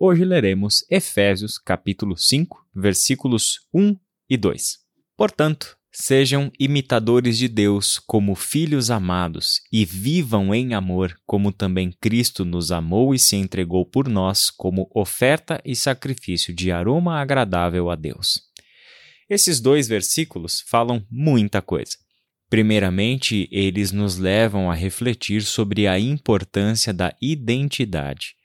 Hoje leremos Efésios capítulo 5, versículos 1 e 2. Portanto, sejam imitadores de Deus como filhos amados e vivam em amor, como também Cristo nos amou e se entregou por nós como oferta e sacrifício de aroma agradável a Deus. Esses dois versículos falam muita coisa. Primeiramente, eles nos levam a refletir sobre a importância da identidade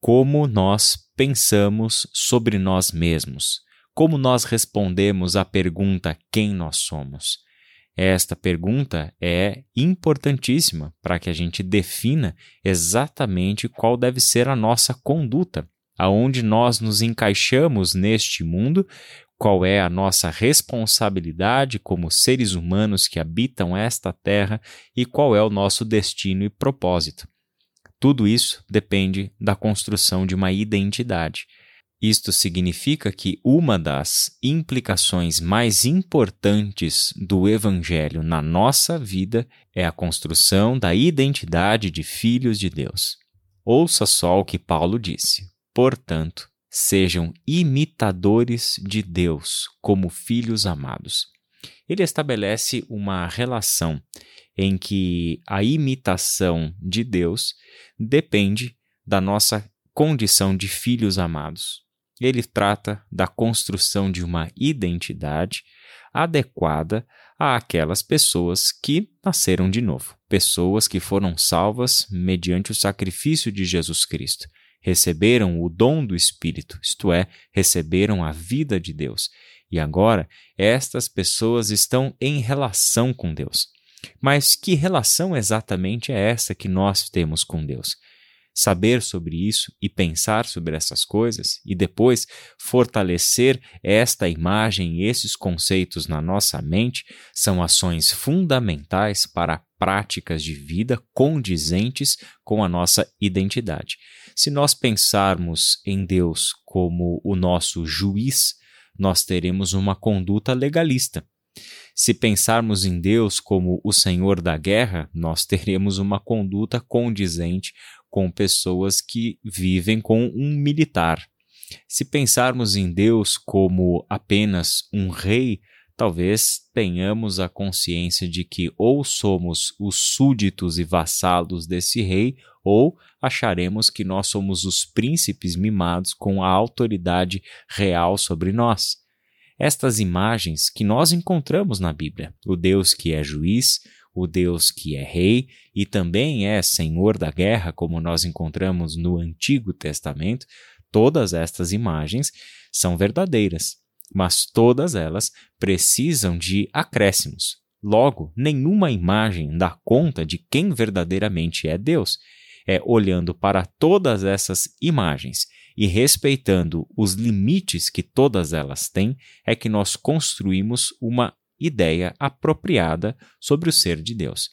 como nós pensamos sobre nós mesmos, como nós respondemos à pergunta quem nós somos. Esta pergunta é importantíssima para que a gente defina exatamente qual deve ser a nossa conduta, aonde nós nos encaixamos neste mundo, qual é a nossa responsabilidade como seres humanos que habitam esta terra e qual é o nosso destino e propósito. Tudo isso depende da construção de uma identidade. Isto significa que uma das implicações mais importantes do Evangelho na nossa vida é a construção da identidade de filhos de Deus. Ouça só o que Paulo disse. Portanto, sejam imitadores de Deus como filhos amados. Ele estabelece uma relação em que a imitação de Deus depende da nossa condição de filhos amados. Ele trata da construção de uma identidade adequada àquelas pessoas que nasceram de novo, pessoas que foram salvas mediante o sacrifício de Jesus Cristo, receberam o dom do Espírito, isto é, receberam a vida de Deus. E agora, estas pessoas estão em relação com Deus. Mas que relação exatamente é essa que nós temos com Deus? Saber sobre isso e pensar sobre essas coisas e depois fortalecer esta imagem e esses conceitos na nossa mente são ações fundamentais para práticas de vida condizentes com a nossa identidade. Se nós pensarmos em Deus como o nosso juiz, nós teremos uma conduta legalista se pensarmos em Deus como o Senhor da guerra, nós teremos uma conduta condizente com pessoas que vivem com um militar. Se pensarmos em Deus como apenas um rei, talvez tenhamos a consciência de que ou somos os súditos e vassalos desse rei, ou acharemos que nós somos os príncipes mimados com a autoridade real sobre nós estas imagens que nós encontramos na Bíblia: o Deus que é juiz, o Deus que é rei e também é senhor da guerra, como nós encontramos no Antigo Testamento, todas estas imagens são verdadeiras, mas todas elas precisam de acréscimos. Logo, nenhuma imagem dá conta de quem verdadeiramente é Deus. É olhando para todas essas imagens e respeitando os limites que todas elas têm, é que nós construímos uma ideia apropriada sobre o ser de Deus.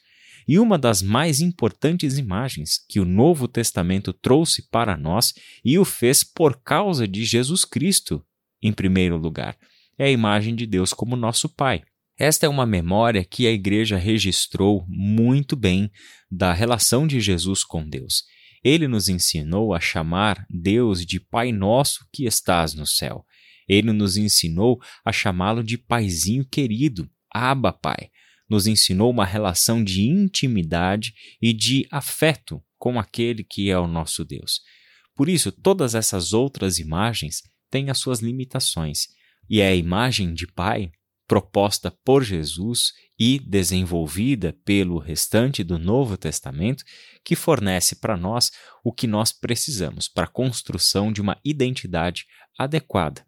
E uma das mais importantes imagens que o Novo Testamento trouxe para nós e o fez por causa de Jesus Cristo, em primeiro lugar, é a imagem de Deus como nosso Pai. Esta é uma memória que a Igreja registrou muito bem da relação de Jesus com Deus. Ele nos ensinou a chamar Deus de Pai Nosso que estás no céu. Ele nos ensinou a chamá-lo de Paizinho querido, Abba Pai. Nos ensinou uma relação de intimidade e de afeto com aquele que é o nosso Deus. Por isso, todas essas outras imagens têm as suas limitações, e é a imagem de Pai proposta por Jesus e desenvolvida pelo restante do Novo Testamento, que fornece para nós o que nós precisamos para a construção de uma identidade adequada.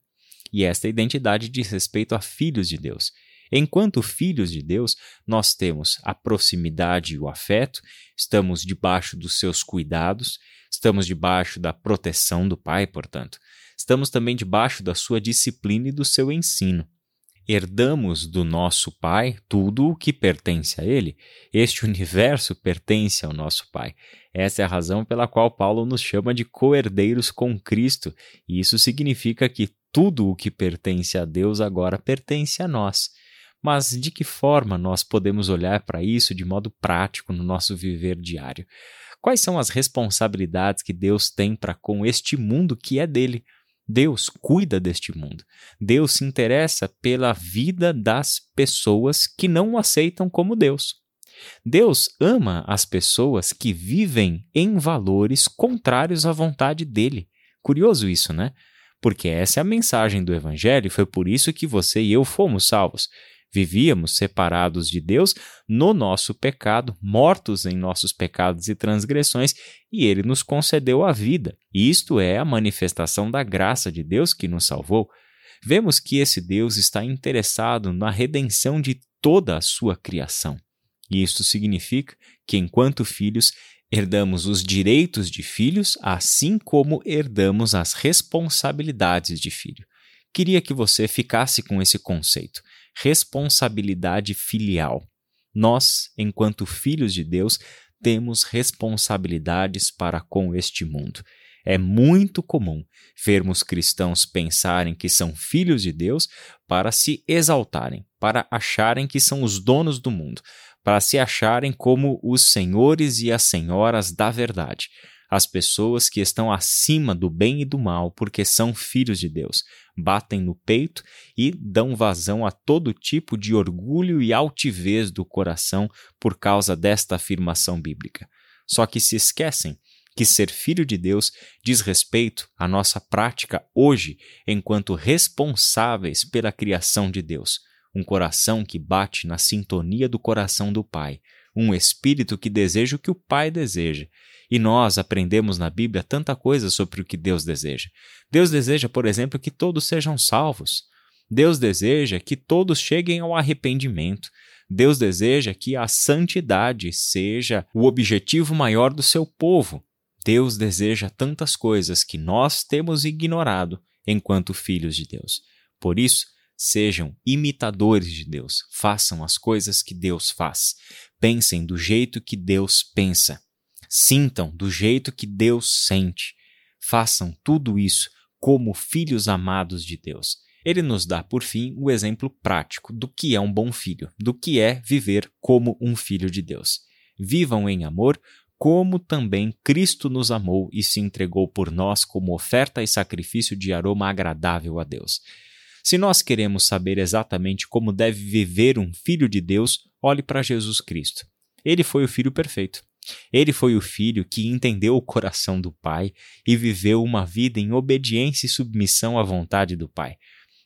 E esta identidade diz respeito a filhos de Deus. Enquanto filhos de Deus, nós temos a proximidade e o afeto, estamos debaixo dos seus cuidados, estamos debaixo da proteção do Pai, portanto. Estamos também debaixo da sua disciplina e do seu ensino herdamos do nosso Pai tudo o que pertence a Ele. Este universo pertence ao nosso Pai. Essa é a razão pela qual Paulo nos chama de co-herdeiros com Cristo, e isso significa que tudo o que pertence a Deus agora pertence a nós. Mas de que forma nós podemos olhar para isso de modo prático no nosso viver diário? Quais são as responsabilidades que Deus tem para com este mundo que é dele? Deus cuida deste mundo. Deus se interessa pela vida das pessoas que não o aceitam como Deus. Deus ama as pessoas que vivem em valores contrários à vontade dele. Curioso isso, né? Porque essa é a mensagem do Evangelho foi por isso que você e eu fomos salvos. Vivíamos separados de Deus no nosso pecado, mortos em nossos pecados e transgressões, e Ele nos concedeu a vida. Isto é a manifestação da graça de Deus que nos salvou. Vemos que esse Deus está interessado na redenção de toda a sua criação. E isto significa que, enquanto filhos, herdamos os direitos de filhos, assim como herdamos as responsabilidades de filho. Queria que você ficasse com esse conceito: responsabilidade filial. Nós, enquanto filhos de Deus, temos responsabilidades para com este mundo. É muito comum vermos cristãos pensarem que são filhos de Deus para se exaltarem, para acharem que são os donos do mundo, para se acharem como os senhores e as senhoras da verdade, as pessoas que estão acima do bem e do mal porque são filhos de Deus, batem no peito e dão vazão a todo tipo de orgulho e altivez do coração por causa desta afirmação bíblica. Só que se esquecem que ser filho de Deus diz respeito à nossa prática hoje enquanto responsáveis pela criação de Deus um coração que bate na sintonia do coração do Pai, um espírito que deseja o que o Pai deseja. E nós aprendemos na Bíblia tanta coisa sobre o que Deus deseja. Deus deseja, por exemplo, que todos sejam salvos. Deus deseja que todos cheguem ao arrependimento. Deus deseja que a santidade seja o objetivo maior do seu povo. Deus deseja tantas coisas que nós temos ignorado enquanto filhos de Deus. Por isso, Sejam imitadores de Deus, façam as coisas que Deus faz, pensem do jeito que Deus pensa, sintam do jeito que Deus sente, façam tudo isso como filhos amados de Deus. Ele nos dá, por fim, o exemplo prático do que é um bom filho, do que é viver como um filho de Deus. Vivam em amor, como também Cristo nos amou e se entregou por nós como oferta e sacrifício de aroma agradável a Deus. Se nós queremos saber exatamente como deve viver um filho de Deus, olhe para Jesus Cristo. Ele foi o filho perfeito. Ele foi o filho que entendeu o coração do Pai e viveu uma vida em obediência e submissão à vontade do Pai.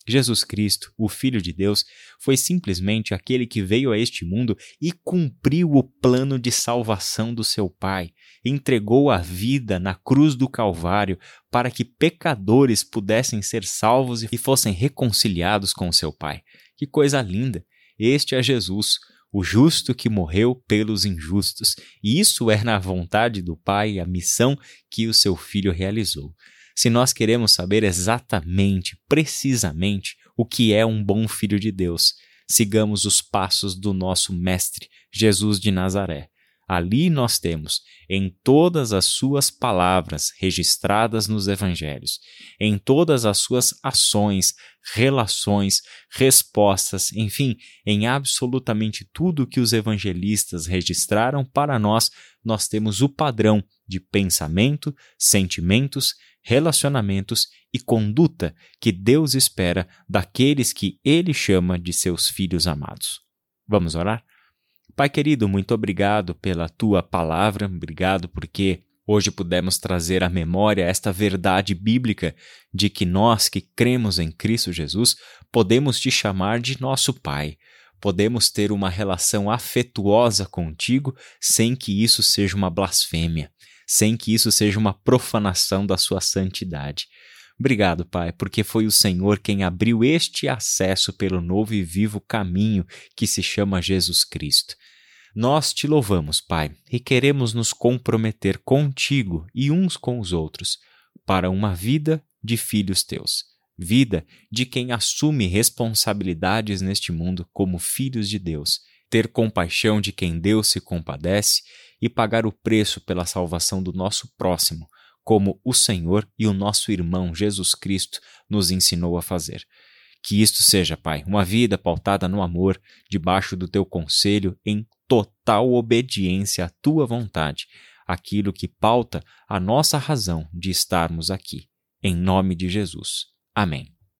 Jesus Cristo, o Filho de Deus, foi simplesmente aquele que veio a este mundo e cumpriu o plano de salvação do seu Pai, entregou a vida na cruz do Calvário para que pecadores pudessem ser salvos e fossem reconciliados com o seu Pai. Que coisa linda! Este é Jesus, o justo que morreu pelos injustos, e isso é na vontade do Pai a missão que o seu Filho realizou se nós queremos saber exatamente, precisamente, o que é um bom filho de Deus, sigamos os passos do nosso Mestre, Jesus de Nazaré. Ali nós temos, em todas as suas palavras registradas nos evangelhos, em todas as suas ações, relações, respostas, enfim, em absolutamente tudo que os evangelistas registraram para nós, nós temos o padrão de pensamento, sentimentos, relacionamentos e conduta que Deus espera daqueles que Ele chama de seus filhos amados. Vamos orar? Pai querido, muito obrigado pela tua palavra, obrigado porque hoje pudemos trazer à memória esta verdade bíblica de que nós que cremos em Cristo Jesus podemos te chamar de nosso Pai. Podemos ter uma relação afetuosa contigo sem que isso seja uma blasfêmia sem que isso seja uma profanação da sua santidade. Obrigado, Pai, porque foi o Senhor quem abriu este acesso pelo novo e vivo caminho que se chama Jesus Cristo. Nós te louvamos, Pai, e queremos nos comprometer contigo e uns com os outros para uma vida de filhos teus, vida de quem assume responsabilidades neste mundo como filhos de Deus, ter compaixão de quem Deus se compadece e pagar o preço pela salvação do nosso próximo, como o Senhor e o nosso irmão Jesus Cristo nos ensinou a fazer. Que isto seja, Pai, uma vida pautada no amor, debaixo do teu conselho, em total obediência à tua vontade, aquilo que pauta a nossa razão de estarmos aqui. Em nome de Jesus. Amém.